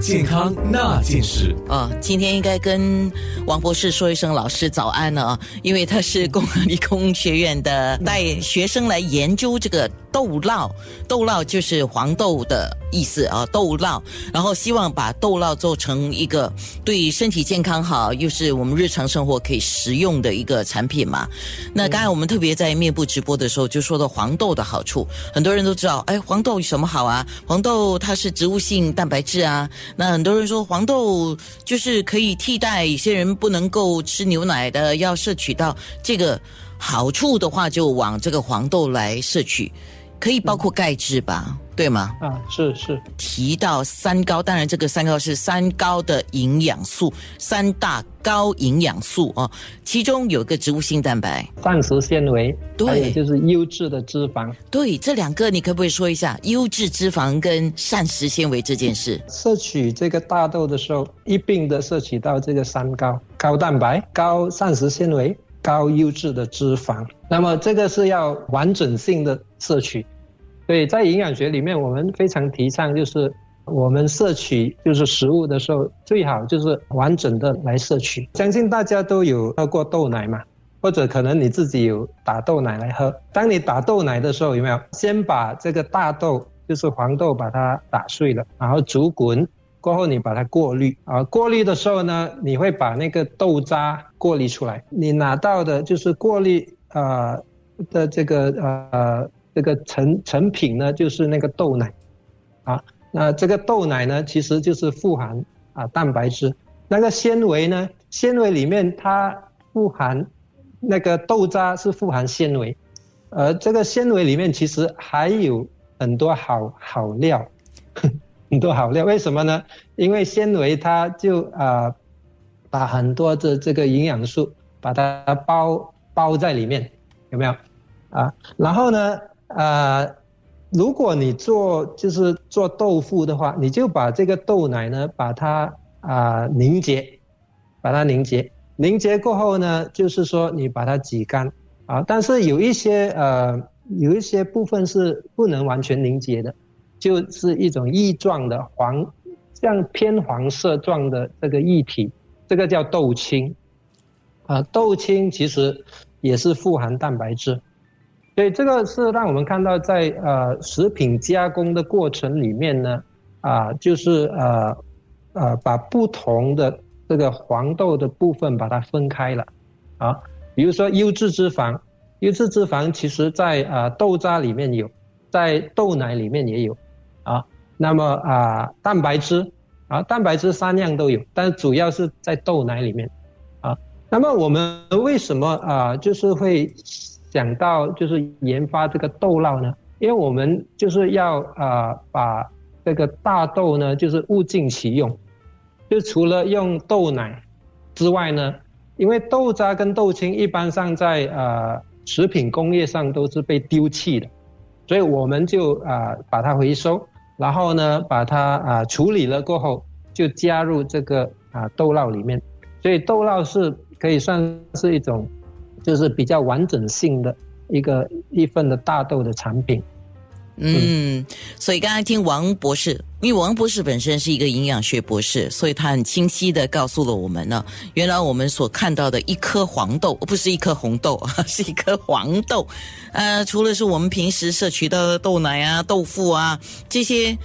健康那件事啊，今天应该跟王博士说一声老师早安了啊，因为他是工理工学院的带学生来研究这个。豆酪，豆酪就是黄豆的意思啊，豆酪。然后希望把豆酪做成一个对身体健康好，又是我们日常生活可以食用的一个产品嘛。那刚才我们特别在面部直播的时候就说到黄豆的好处，很多人都知道，哎，黄豆有什么好啊？黄豆它是植物性蛋白质啊。那很多人说黄豆就是可以替代一些人不能够吃牛奶的，要摄取到这个好处的话，就往这个黄豆来摄取。可以包括钙质吧，对吗？啊，是是。提到三高，当然这个三高是三高的营养素，三大高营养素啊，其中有一个植物性蛋白、膳食纤维，对，就是优质的脂肪。对，这两个你可不可以说一下优质脂肪跟膳食纤维这件事？摄取这个大豆的时候，一并的摄取到这个三高：高蛋白、高膳食纤维。高优质的脂肪，那么这个是要完整性的摄取，所以在营养学里面，我们非常提倡就是我们摄取就是食物的时候，最好就是完整的来摄取。相信大家都有喝过豆奶嘛，或者可能你自己有打豆奶来喝。当你打豆奶的时候，有没有先把这个大豆就是黄豆把它打碎了，然后煮滚。过后你把它过滤啊，过滤的时候呢，你会把那个豆渣过滤出来。你拿到的就是过滤啊的这个呃这个成成品呢，就是那个豆奶啊。那这个豆奶呢，其实就是富含啊蛋白质。那个纤维呢，纤维里面它富含那个豆渣是富含纤维，而这个纤维里面其实还有很多好好料。很多好料，为什么呢？因为纤维它就啊，把很多的这个营养素把它包包在里面，有没有？啊，然后呢，啊，如果你做就是做豆腐的话，你就把这个豆奶呢，把它啊凝结，把它凝结，凝结过后呢，就是说你把它挤干啊，但是有一些呃，有一些部分是不能完全凝结的。就是一种异状的黄，像偏黄色状的这个液体，这个叫豆青，啊，豆青其实也是富含蛋白质，所以这个是让我们看到在呃食品加工的过程里面呢，啊，就是呃呃把不同的这个黄豆的部分把它分开了，啊，比如说优质脂肪，优质脂肪其实在啊豆渣里面有，在豆奶里面也有。啊，那么啊，蛋白质啊，蛋白质三样都有，但是主要是在豆奶里面，啊，那么我们为什么啊，就是会想到就是研发这个豆酪呢？因为我们就是要啊，把这个大豆呢，就是物尽其用，就除了用豆奶之外呢，因为豆渣跟豆青一般上在呃食品工业上都是被丢弃的，所以我们就啊把它回收。然后呢，把它啊处理了过后，就加入这个啊豆酪里面，所以豆酪是可以算是一种，就是比较完整性的一个一份的大豆的产品。嗯，所以刚才听王博士，因为王博士本身是一个营养学博士，所以他很清晰的告诉了我们呢，原来我们所看到的一颗黄豆，不是一颗红豆，是一颗黄豆。呃，除了是我们平时摄取到的豆奶啊、豆腐啊这些。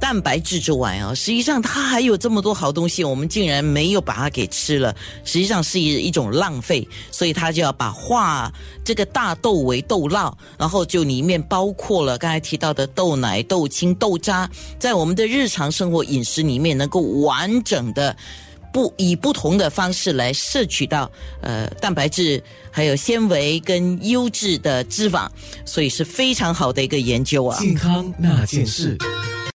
蛋白质之外啊，实际上它还有这么多好东西，我们竟然没有把它给吃了，实际上是一一种浪费。所以他就要把化这个大豆为豆酪，然后就里面包括了刚才提到的豆奶、豆青、豆渣，在我们的日常生活饮食里面能够完整的不以不同的方式来摄取到呃蛋白质、还有纤维跟优质的脂肪，所以是非常好的一个研究啊。健康那件事。